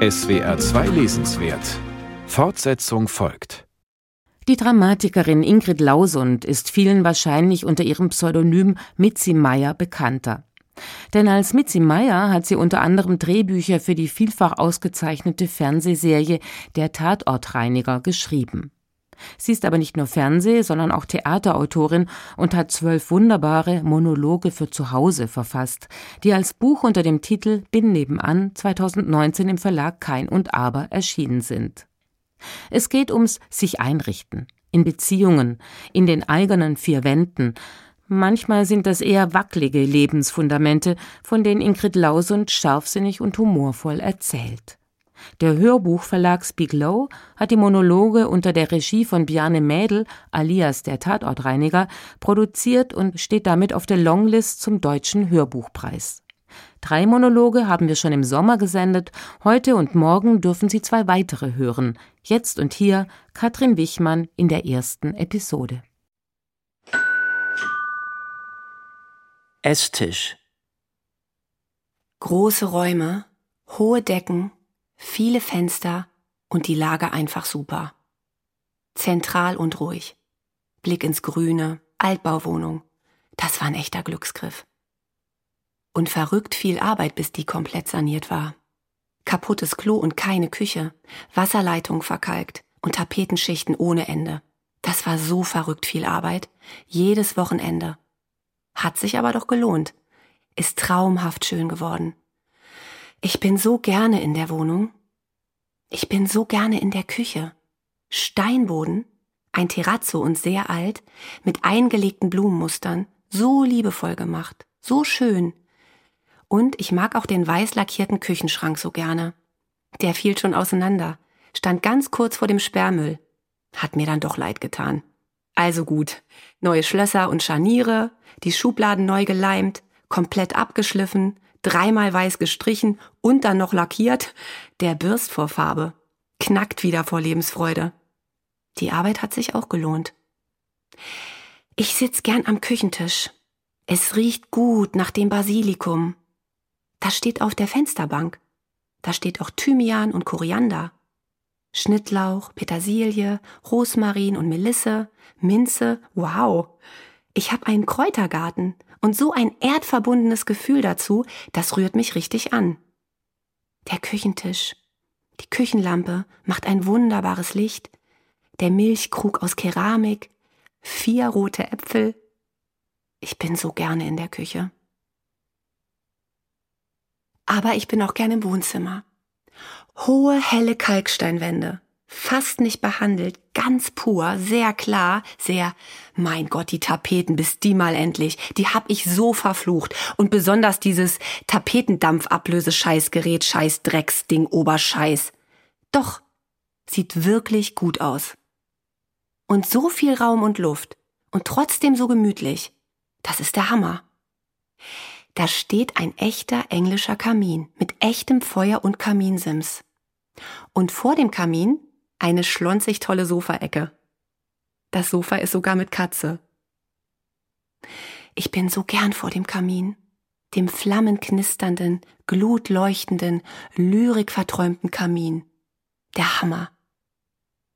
SWR 2 Lesenswert Fortsetzung folgt. Die Dramatikerin Ingrid Lausund ist vielen wahrscheinlich unter ihrem Pseudonym Mitzi Meyer bekannter. Denn als Mitzi Meyer hat sie unter anderem Drehbücher für die vielfach ausgezeichnete Fernsehserie Der Tatortreiniger geschrieben. Sie ist aber nicht nur Fernseh-, sondern auch Theaterautorin und hat zwölf wunderbare Monologe für zu Hause verfasst, die als Buch unter dem Titel Bin nebenan 2019 im Verlag Kein und Aber erschienen sind. Es geht ums sich einrichten, in Beziehungen, in den eigenen vier Wänden. Manchmal sind das eher wackelige Lebensfundamente, von denen Ingrid Lausund scharfsinnig und humorvoll erzählt. Der Hörbuchverlag Speak Low hat die Monologe unter der Regie von Bjarne Mädel alias der Tatortreiniger produziert und steht damit auf der Longlist zum Deutschen Hörbuchpreis. Drei Monologe haben wir schon im Sommer gesendet, heute und morgen dürfen Sie zwei weitere hören. Jetzt und hier Katrin Wichmann in der ersten Episode. Esstisch Große Räume, hohe Decken, viele Fenster und die Lage einfach super. Zentral und ruhig. Blick ins Grüne, Altbauwohnung. Das war ein echter Glücksgriff. Und verrückt viel Arbeit, bis die komplett saniert war. Kaputtes Klo und keine Küche, Wasserleitung verkalkt und Tapetenschichten ohne Ende. Das war so verrückt viel Arbeit, jedes Wochenende. Hat sich aber doch gelohnt. Ist traumhaft schön geworden. Ich bin so gerne in der Wohnung. Ich bin so gerne in der Küche. Steinboden, ein Terrazzo und sehr alt, mit eingelegten Blumenmustern, so liebevoll gemacht, so schön. Und ich mag auch den weiß lackierten Küchenschrank so gerne. Der fiel schon auseinander, stand ganz kurz vor dem Sperrmüll. Hat mir dann doch leid getan. Also gut, neue Schlösser und Scharniere, die Schubladen neu geleimt, komplett abgeschliffen, dreimal weiß gestrichen und dann noch lackiert, der Bürst vor Farbe, knackt wieder vor Lebensfreude. Die Arbeit hat sich auch gelohnt. Ich sitz gern am Küchentisch. Es riecht gut nach dem Basilikum. Das steht auf der Fensterbank. Da steht auch Thymian und Koriander. Schnittlauch, Petersilie, Rosmarin und Melisse, Minze, wow. Ich hab einen Kräutergarten und so ein erdverbundenes Gefühl dazu, das rührt mich richtig an. Der Küchentisch, die Küchenlampe macht ein wunderbares Licht, der Milchkrug aus Keramik, vier rote Äpfel. Ich bin so gerne in der Küche. Aber ich bin auch gerne im Wohnzimmer. Hohe, helle Kalksteinwände, fast nicht behandelt, ganz pur, sehr klar, sehr, mein Gott, die Tapeten, bis die mal endlich, die hab ich so verflucht. Und besonders dieses Tapetendampfablöse-Scheißgerät, Scheiß-Drecksding, Oberscheiß. Doch, sieht wirklich gut aus. Und so viel Raum und Luft und trotzdem so gemütlich. Das ist der Hammer. Da steht ein echter englischer Kamin mit echtem Feuer und Kaminsims. Und vor dem Kamin eine schlonzig tolle Sofaecke. Das Sofa ist sogar mit Katze. Ich bin so gern vor dem Kamin, dem flammenknisternden, glutleuchtenden, lyrikverträumten Kamin. Der Hammer.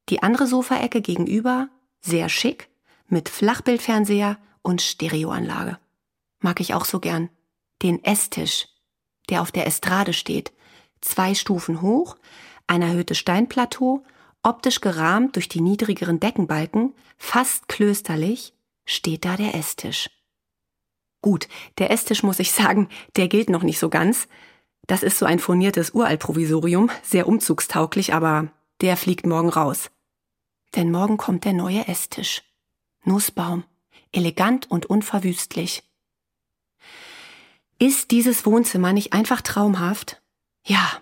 Die andere Sofaecke gegenüber, sehr schick, mit Flachbildfernseher und Stereoanlage. Mag ich auch so gern. Den Esstisch, der auf der Estrade steht, zwei Stufen hoch, ein erhöhtes Steinplateau Optisch gerahmt durch die niedrigeren Deckenbalken, fast klösterlich, steht da der Esstisch. Gut, der Esstisch muss ich sagen, der gilt noch nicht so ganz. Das ist so ein furniertes Uraltprovisorium, sehr umzugstauglich, aber der fliegt morgen raus. Denn morgen kommt der neue Esstisch. Nussbaum, elegant und unverwüstlich. Ist dieses Wohnzimmer nicht einfach traumhaft? Ja,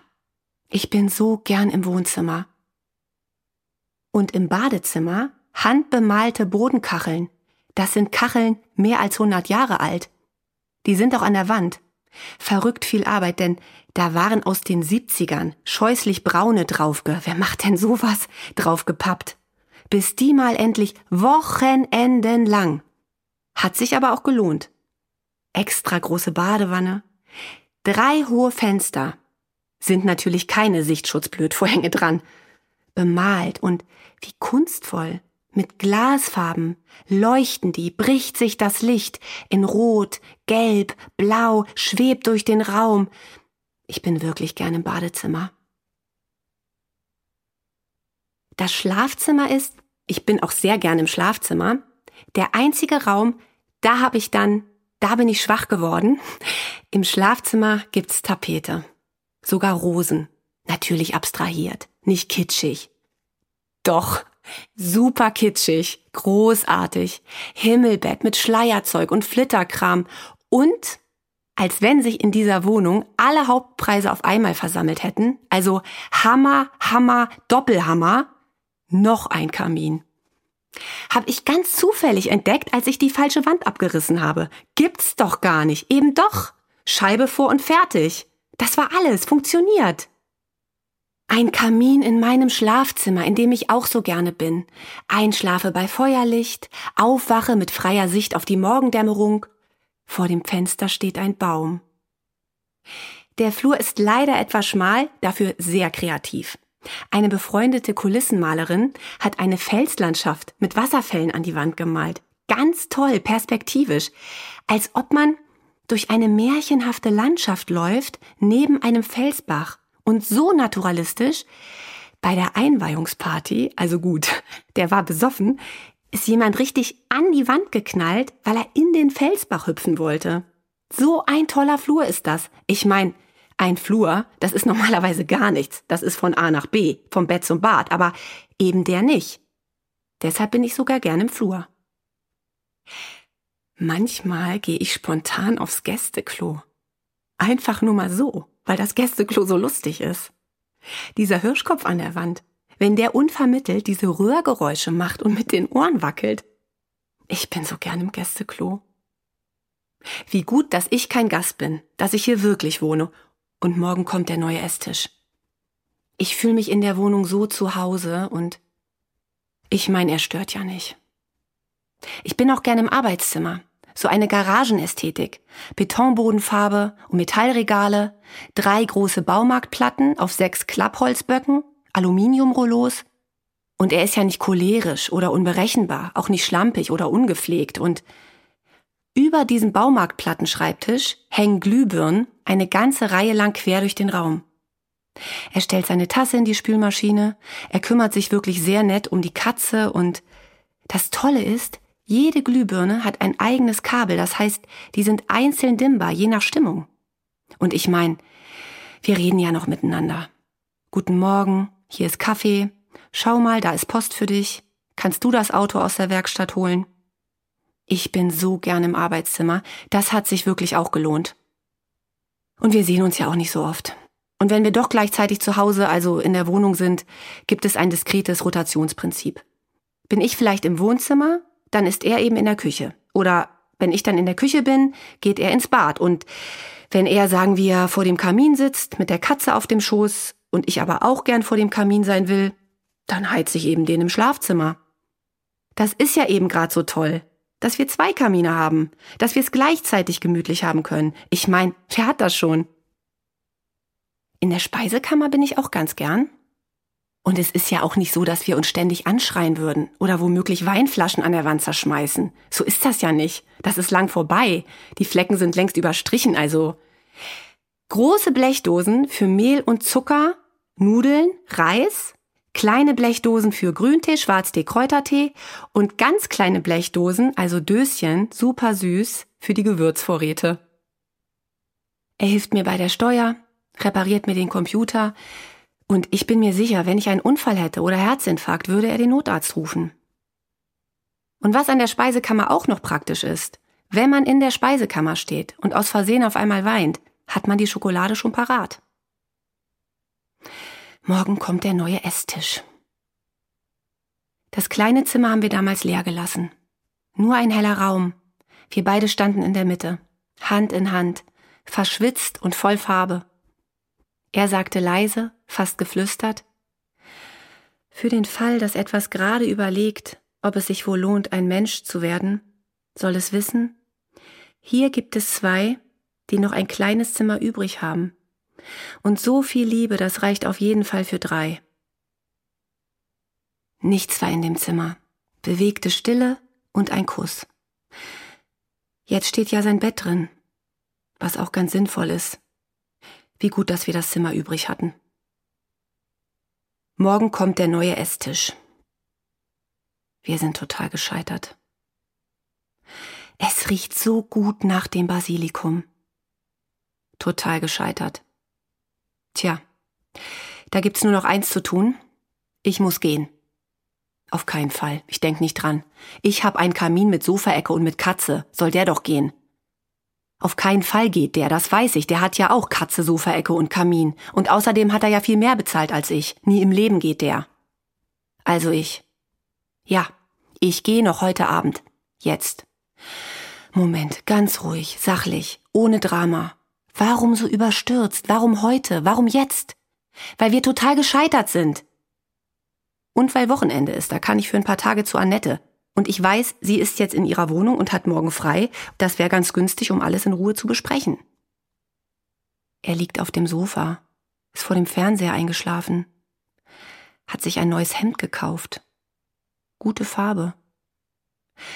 ich bin so gern im Wohnzimmer und im Badezimmer handbemalte Bodenkacheln. Das sind Kacheln mehr als 100 Jahre alt. Die sind auch an der Wand. Verrückt viel Arbeit, denn da waren aus den 70ern scheußlich braune draufge, wer macht denn sowas, draufgepappt. Bis die mal endlich Wochenenden lang. Hat sich aber auch gelohnt. Extra große Badewanne, drei hohe Fenster, sind natürlich keine Sichtschutzblödvorhänge dran. Bemalt und wie kunstvoll. Mit Glasfarben leuchten die, bricht sich das Licht in Rot, Gelb, Blau, schwebt durch den Raum. Ich bin wirklich gern im Badezimmer. Das Schlafzimmer ist, ich bin auch sehr gern im Schlafzimmer, der einzige Raum, da habe ich dann, da bin ich schwach geworden. Im Schlafzimmer gibt's Tapete. Sogar Rosen. Natürlich abstrahiert, nicht kitschig. Doch, super kitschig, großartig. Himmelbett mit Schleierzeug und Flitterkram und als wenn sich in dieser Wohnung alle Hauptpreise auf einmal versammelt hätten, also Hammer, Hammer, Doppelhammer, noch ein Kamin. Hab ich ganz zufällig entdeckt, als ich die falsche Wand abgerissen habe. Gibt's doch gar nicht. Eben doch. Scheibe vor und fertig. Das war alles. Funktioniert. Ein Kamin in meinem Schlafzimmer, in dem ich auch so gerne bin. Einschlafe bei Feuerlicht, aufwache mit freier Sicht auf die Morgendämmerung. Vor dem Fenster steht ein Baum. Der Flur ist leider etwas schmal, dafür sehr kreativ. Eine befreundete Kulissenmalerin hat eine Felslandschaft mit Wasserfällen an die Wand gemalt. Ganz toll, perspektivisch. Als ob man durch eine märchenhafte Landschaft läuft, neben einem Felsbach. Und so naturalistisch, bei der Einweihungsparty, also gut, der war besoffen, ist jemand richtig an die Wand geknallt, weil er in den Felsbach hüpfen wollte. So ein toller Flur ist das. Ich mein, ein Flur, das ist normalerweise gar nichts. Das ist von A nach B, vom Bett zum Bad, aber eben der nicht. Deshalb bin ich sogar gern im Flur. Manchmal gehe ich spontan aufs Gästeklo. Einfach nur mal so, weil das Gästeklo so lustig ist. Dieser Hirschkopf an der Wand, wenn der unvermittelt diese Röhrgeräusche macht und mit den Ohren wackelt. Ich bin so gern im Gästeklo. Wie gut, dass ich kein Gast bin, dass ich hier wirklich wohne und morgen kommt der neue Esstisch. Ich fühle mich in der Wohnung so zu Hause und ich meine, er stört ja nicht. Ich bin auch gern im Arbeitszimmer. So eine Garagenästhetik. Betonbodenfarbe und Metallregale, drei große Baumarktplatten auf sechs Klappholzböcken, Aluminiumrollos. Und er ist ja nicht cholerisch oder unberechenbar, auch nicht schlampig oder ungepflegt und über diesem Baumarktplattenschreibtisch hängen Glühbirnen eine ganze Reihe lang quer durch den Raum. Er stellt seine Tasse in die Spülmaschine, er kümmert sich wirklich sehr nett um die Katze und das Tolle ist, jede Glühbirne hat ein eigenes Kabel, das heißt, die sind einzeln dimmbar, je nach Stimmung. Und ich mein, wir reden ja noch miteinander. Guten Morgen, hier ist Kaffee, schau mal, da ist Post für dich, kannst du das Auto aus der Werkstatt holen? Ich bin so gern im Arbeitszimmer. Das hat sich wirklich auch gelohnt. Und wir sehen uns ja auch nicht so oft. Und wenn wir doch gleichzeitig zu Hause, also in der Wohnung sind, gibt es ein diskretes Rotationsprinzip. Bin ich vielleicht im Wohnzimmer, dann ist er eben in der Küche. Oder wenn ich dann in der Küche bin, geht er ins Bad. Und wenn er, sagen wir, vor dem Kamin sitzt, mit der Katze auf dem Schoß und ich aber auch gern vor dem Kamin sein will, dann heiz ich eben den im Schlafzimmer. Das ist ja eben grad so toll dass wir zwei Kamine haben, dass wir es gleichzeitig gemütlich haben können. Ich mein, wer hat das schon? In der Speisekammer bin ich auch ganz gern. Und es ist ja auch nicht so, dass wir uns ständig anschreien würden oder womöglich Weinflaschen an der Wand zerschmeißen. So ist das ja nicht. Das ist lang vorbei. Die Flecken sind längst überstrichen, also. Große Blechdosen für Mehl und Zucker, Nudeln, Reis, kleine Blechdosen für Grüntee, Schwarztee, Kräutertee und ganz kleine Blechdosen, also Döschen, super süß, für die Gewürzvorräte. Er hilft mir bei der Steuer, repariert mir den Computer und ich bin mir sicher, wenn ich einen Unfall hätte oder Herzinfarkt, würde er den Notarzt rufen. Und was an der Speisekammer auch noch praktisch ist, wenn man in der Speisekammer steht und aus Versehen auf einmal weint, hat man die Schokolade schon parat. Morgen kommt der neue Esstisch. Das kleine Zimmer haben wir damals leer gelassen. Nur ein heller Raum. Wir beide standen in der Mitte, Hand in Hand, verschwitzt und voll Farbe. Er sagte leise, fast geflüstert, Für den Fall, dass etwas gerade überlegt, ob es sich wohl lohnt, ein Mensch zu werden, soll es wissen, hier gibt es zwei, die noch ein kleines Zimmer übrig haben. Und so viel Liebe, das reicht auf jeden Fall für drei. Nichts war in dem Zimmer. Bewegte Stille und ein Kuss. Jetzt steht ja sein Bett drin, was auch ganz sinnvoll ist. Wie gut, dass wir das Zimmer übrig hatten. Morgen kommt der neue Esstisch. Wir sind total gescheitert. Es riecht so gut nach dem Basilikum. Total gescheitert. Tja, da gibt's nur noch eins zu tun. Ich muss gehen. Auf keinen Fall. Ich denk nicht dran. Ich hab einen Kamin mit Sofaecke und mit Katze. Soll der doch gehen. Auf keinen Fall geht der, das weiß ich. Der hat ja auch Katze, Sofaecke und Kamin. Und außerdem hat er ja viel mehr bezahlt als ich. Nie im Leben geht der. Also ich. Ja, ich gehe noch heute Abend. Jetzt. Moment, ganz ruhig, sachlich, ohne Drama. Warum so überstürzt? Warum heute? Warum jetzt? Weil wir total gescheitert sind. Und weil Wochenende ist, da kann ich für ein paar Tage zu Annette. Und ich weiß, sie ist jetzt in ihrer Wohnung und hat morgen frei. Das wäre ganz günstig, um alles in Ruhe zu besprechen. Er liegt auf dem Sofa, ist vor dem Fernseher eingeschlafen, hat sich ein neues Hemd gekauft. Gute Farbe.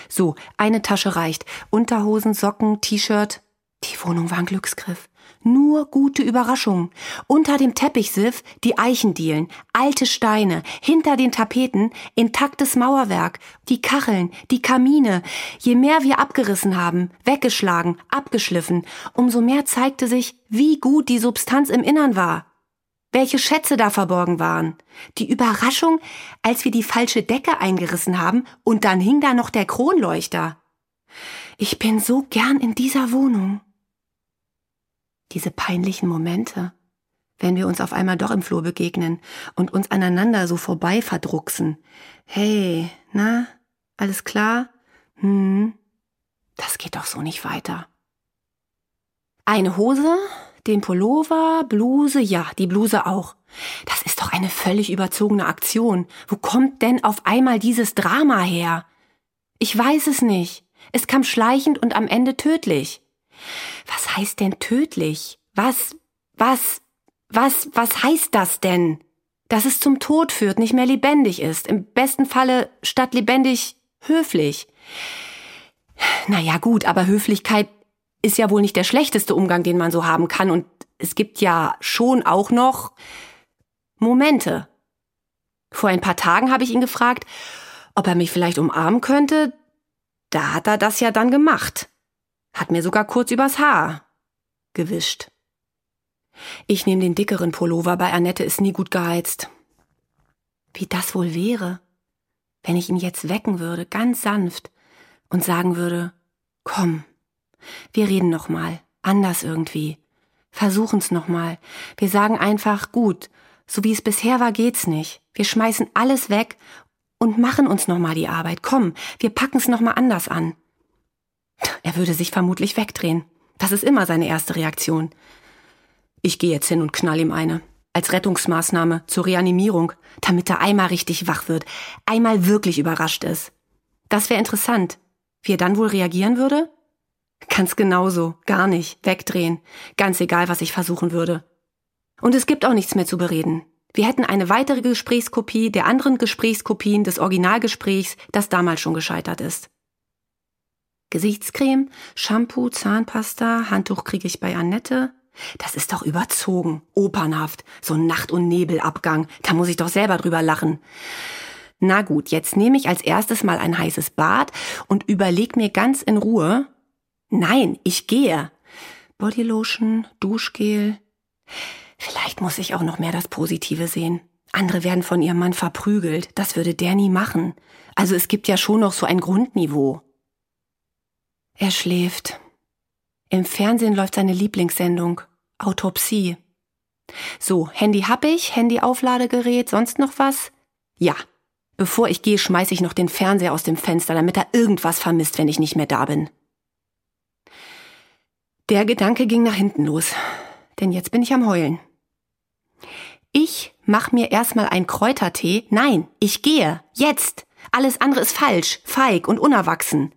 So, eine Tasche reicht. Unterhosen, Socken, T-Shirt. Die Wohnung war ein Glücksgriff. Nur gute Überraschungen. Unter dem Teppichsiff die Eichendielen, alte Steine, hinter den Tapeten intaktes Mauerwerk, die Kacheln, die Kamine. Je mehr wir abgerissen haben, weggeschlagen, abgeschliffen, umso mehr zeigte sich, wie gut die Substanz im Innern war. Welche Schätze da verborgen waren. Die Überraschung, als wir die falsche Decke eingerissen haben und dann hing da noch der Kronleuchter. Ich bin so gern in dieser Wohnung diese peinlichen Momente, wenn wir uns auf einmal doch im Flur begegnen und uns aneinander so vorbei verdrucksen. Hey, na, alles klar? Hm, das geht doch so nicht weiter. Eine Hose, den Pullover, Bluse, ja, die Bluse auch. Das ist doch eine völlig überzogene Aktion. Wo kommt denn auf einmal dieses Drama her? Ich weiß es nicht. Es kam schleichend und am Ende tödlich. Was heißt denn tödlich? Was, was, was, was heißt das denn? Dass es zum Tod führt, nicht mehr lebendig ist. Im besten Falle statt lebendig höflich. Naja, gut, aber Höflichkeit ist ja wohl nicht der schlechteste Umgang, den man so haben kann. Und es gibt ja schon auch noch Momente. Vor ein paar Tagen habe ich ihn gefragt, ob er mich vielleicht umarmen könnte. Da hat er das ja dann gemacht. Hat mir sogar kurz übers Haar gewischt. Ich nehme den dickeren Pullover, bei Annette ist nie gut geheizt. Wie das wohl wäre, wenn ich ihn jetzt wecken würde, ganz sanft, und sagen würde, komm, wir reden noch mal, anders irgendwie. Versuchen's noch mal. Wir sagen einfach, gut, so wie es bisher war, geht's nicht. Wir schmeißen alles weg und machen uns noch mal die Arbeit. Komm, wir packen's noch mal anders an. Er würde sich vermutlich wegdrehen. Das ist immer seine erste Reaktion. Ich gehe jetzt hin und knall ihm eine. Als Rettungsmaßnahme zur Reanimierung, damit er einmal richtig wach wird, einmal wirklich überrascht ist. Das wäre interessant. Wie er dann wohl reagieren würde? Ganz genauso, gar nicht, wegdrehen, ganz egal, was ich versuchen würde. Und es gibt auch nichts mehr zu bereden. Wir hätten eine weitere Gesprächskopie der anderen Gesprächskopien des Originalgesprächs, das damals schon gescheitert ist. Gesichtscreme, Shampoo, Zahnpasta, Handtuch kriege ich bei Annette. Das ist doch überzogen, opernhaft, so ein Nacht- und Nebelabgang. Da muss ich doch selber drüber lachen. Na gut, jetzt nehme ich als erstes mal ein heißes Bad und überleg mir ganz in Ruhe. Nein, ich gehe. Bodylotion, Duschgel. Vielleicht muss ich auch noch mehr das Positive sehen. Andere werden von ihrem Mann verprügelt. Das würde der nie machen. Also es gibt ja schon noch so ein Grundniveau. Er schläft. Im Fernsehen läuft seine Lieblingssendung Autopsie. So, Handy hab ich, Handy-Aufladegerät, sonst noch was? Ja. Bevor ich gehe, schmeiß ich noch den Fernseher aus dem Fenster, damit er irgendwas vermisst, wenn ich nicht mehr da bin. Der Gedanke ging nach hinten los, denn jetzt bin ich am Heulen. Ich mach mir erstmal ein Kräutertee. Nein, ich gehe. Jetzt. Alles andere ist falsch, feig und unerwachsen.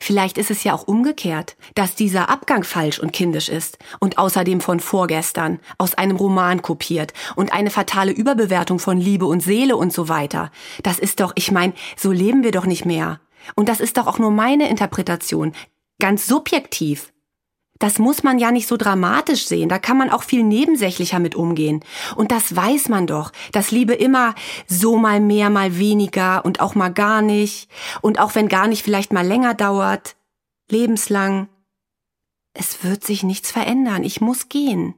Vielleicht ist es ja auch umgekehrt, dass dieser Abgang falsch und kindisch ist und außerdem von vorgestern, aus einem Roman kopiert und eine fatale Überbewertung von Liebe und Seele und so weiter. Das ist doch, ich meine, so leben wir doch nicht mehr. Und das ist doch auch nur meine Interpretation, ganz subjektiv. Das muss man ja nicht so dramatisch sehen, da kann man auch viel nebensächlicher mit umgehen. Und das weiß man doch, dass Liebe immer so mal mehr, mal weniger und auch mal gar nicht. Und auch wenn gar nicht vielleicht mal länger dauert, lebenslang. Es wird sich nichts verändern, ich muss gehen.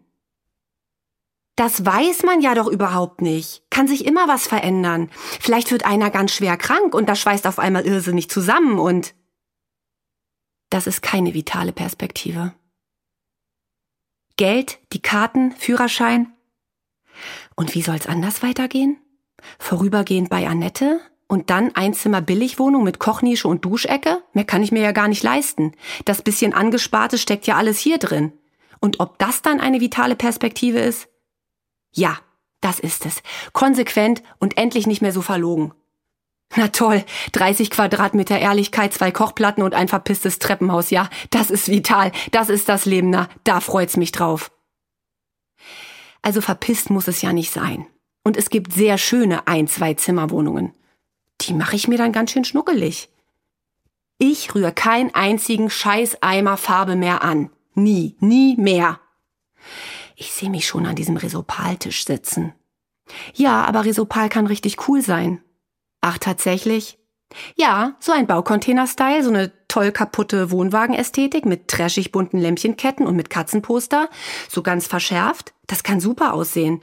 Das weiß man ja doch überhaupt nicht. Kann sich immer was verändern. Vielleicht wird einer ganz schwer krank und das schweißt auf einmal irrsinnig zusammen und das ist keine vitale Perspektive. Geld, die Karten, Führerschein. Und wie soll's anders weitergehen? Vorübergehend bei Annette und dann Einzimmer Billigwohnung mit Kochnische und Duschecke? Mehr kann ich mir ja gar nicht leisten. Das bisschen Angesparte steckt ja alles hier drin. Und ob das dann eine vitale Perspektive ist? Ja, das ist es. Konsequent und endlich nicht mehr so verlogen. Na toll, 30 Quadratmeter Ehrlichkeit, zwei Kochplatten und ein verpisstes Treppenhaus. Ja, das ist vital. Das ist das Leben. Na, da freut's mich drauf. Also verpisst muss es ja nicht sein. Und es gibt sehr schöne ein-, zwei Zimmerwohnungen. Die mache ich mir dann ganz schön schnuckelig. Ich rühre keinen einzigen Scheißeimer Farbe mehr an. Nie, nie mehr. Ich sehe mich schon an diesem Resopaltisch sitzen. Ja, aber Resopal kann richtig cool sein. Ach, tatsächlich? Ja, so ein Baucontainer-Style, so eine toll kaputte Wohnwagenästhetik mit trashig bunten Lämpchenketten und mit Katzenposter, so ganz verschärft. Das kann super aussehen.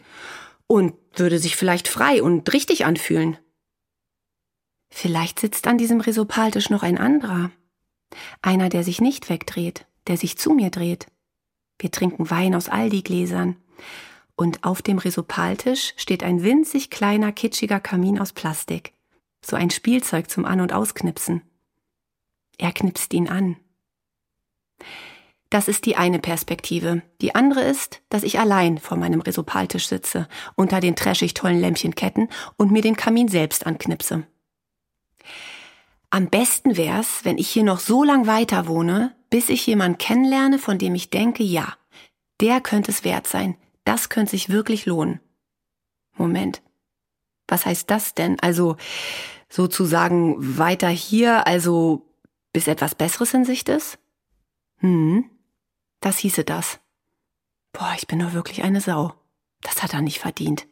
Und würde sich vielleicht frei und richtig anfühlen. Vielleicht sitzt an diesem Resopaltisch noch ein anderer. Einer, der sich nicht wegdreht, der sich zu mir dreht. Wir trinken Wein aus Aldi-Gläsern. Und auf dem Resopaltisch steht ein winzig kleiner, kitschiger Kamin aus Plastik so ein Spielzeug zum An- und Ausknipsen. Er knipst ihn an. Das ist die eine Perspektive. Die andere ist, dass ich allein vor meinem Resopaltisch sitze, unter den trashig tollen Lämpchenketten und mir den Kamin selbst anknipse. Am besten wär's, wenn ich hier noch so lang weiter wohne, bis ich jemanden kennenlerne, von dem ich denke, ja, der könnte es wert sein, das könnte sich wirklich lohnen. Moment. Was heißt das denn? Also sozusagen weiter hier, also bis etwas Besseres in Sicht ist? Hm, das hieße das. Boah, ich bin nur wirklich eine Sau. Das hat er nicht verdient.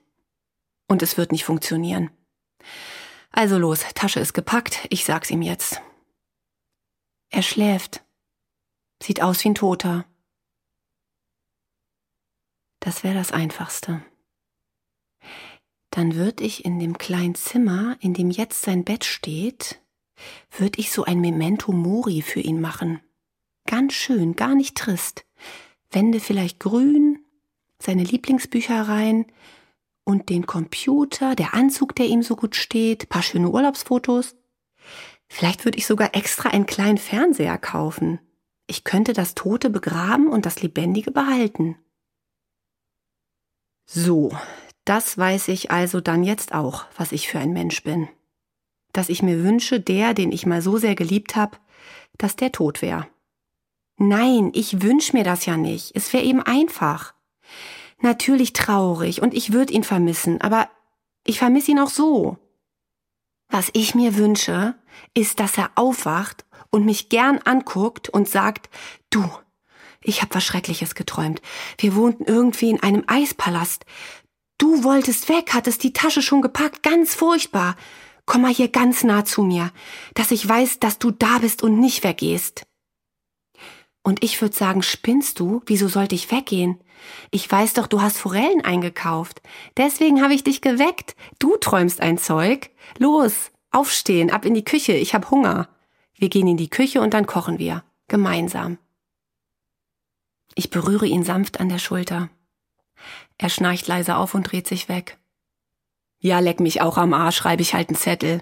Und es wird nicht funktionieren. Also los, Tasche ist gepackt, ich sag's ihm jetzt. Er schläft. Sieht aus wie ein Toter. Das wäre das Einfachste dann würde ich in dem kleinen Zimmer, in dem jetzt sein Bett steht, würde ich so ein Memento Mori für ihn machen. Ganz schön, gar nicht trist. Wände vielleicht grün, seine Lieblingsbücher rein und den Computer, der Anzug, der ihm so gut steht, paar schöne Urlaubsfotos. Vielleicht würde ich sogar extra einen kleinen Fernseher kaufen. Ich könnte das Tote begraben und das Lebendige behalten. So, das weiß ich also dann jetzt auch, was ich für ein Mensch bin. Dass ich mir wünsche, der, den ich mal so sehr geliebt habe, dass der tot wäre. Nein, ich wünsch mir das ja nicht. Es wäre eben einfach. Natürlich traurig und ich würde ihn vermissen, aber ich vermisse ihn auch so. Was ich mir wünsche, ist, dass er aufwacht und mich gern anguckt und sagt, du, ich hab was Schreckliches geträumt. Wir wohnten irgendwie in einem Eispalast. Du wolltest weg, hattest die Tasche schon gepackt, ganz furchtbar. Komm mal hier ganz nah zu mir, dass ich weiß, dass du da bist und nicht weggehst. Und ich würde sagen, spinnst du? Wieso sollte ich weggehen? Ich weiß doch, du hast Forellen eingekauft. Deswegen habe ich dich geweckt. Du träumst ein Zeug. Los, aufstehen, ab in die Küche, ich hab Hunger. Wir gehen in die Küche und dann kochen wir. Gemeinsam. Ich berühre ihn sanft an der Schulter. Er schnarcht leise auf und dreht sich weg. Ja, leck mich auch am Arsch, schreibe ich halt einen Zettel.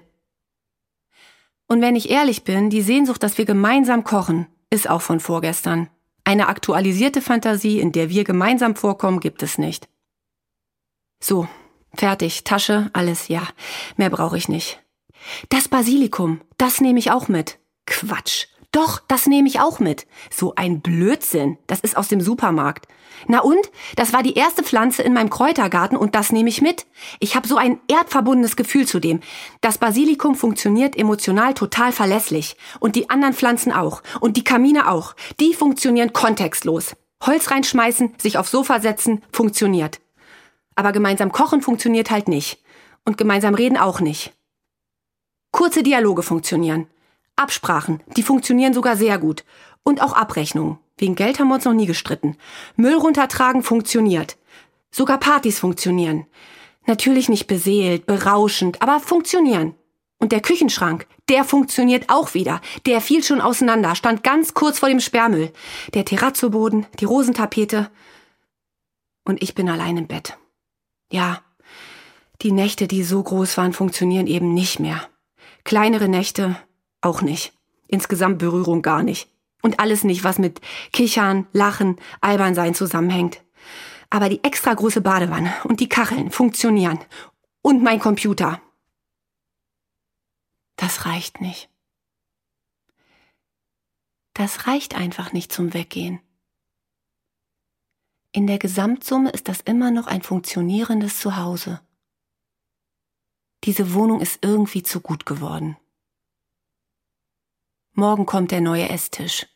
Und wenn ich ehrlich bin, die Sehnsucht, dass wir gemeinsam kochen, ist auch von vorgestern. Eine aktualisierte Fantasie, in der wir gemeinsam vorkommen, gibt es nicht. So, fertig, Tasche, alles, ja, mehr brauche ich nicht. Das Basilikum, das nehme ich auch mit. Quatsch, Doch, das nehme ich auch mit. So ein Blödsinn. Das ist aus dem Supermarkt. Na und? Das war die erste Pflanze in meinem Kräutergarten und das nehme ich mit. Ich habe so ein erdverbundenes Gefühl zu dem. Das Basilikum funktioniert emotional total verlässlich. Und die anderen Pflanzen auch. Und die Kamine auch. Die funktionieren kontextlos. Holz reinschmeißen, sich aufs Sofa setzen, funktioniert. Aber gemeinsam kochen funktioniert halt nicht. Und gemeinsam reden auch nicht. Kurze Dialoge funktionieren. Absprachen, die funktionieren sogar sehr gut. Und auch Abrechnungen. Wegen Geld haben wir uns noch nie gestritten. Müll runtertragen funktioniert. Sogar Partys funktionieren. Natürlich nicht beseelt, berauschend, aber funktionieren. Und der Küchenschrank, der funktioniert auch wieder. Der fiel schon auseinander, stand ganz kurz vor dem Sperrmüll. Der Terrazzoboden, die Rosentapete. Und ich bin allein im Bett. Ja, die Nächte, die so groß waren, funktionieren eben nicht mehr. Kleinere Nächte auch nicht. Insgesamt Berührung gar nicht. Und alles nicht, was mit Kichern, Lachen, Albernsein zusammenhängt. Aber die extra große Badewanne und die Kacheln funktionieren. Und mein Computer. Das reicht nicht. Das reicht einfach nicht zum Weggehen. In der Gesamtsumme ist das immer noch ein funktionierendes Zuhause. Diese Wohnung ist irgendwie zu gut geworden. Morgen kommt der neue Esstisch.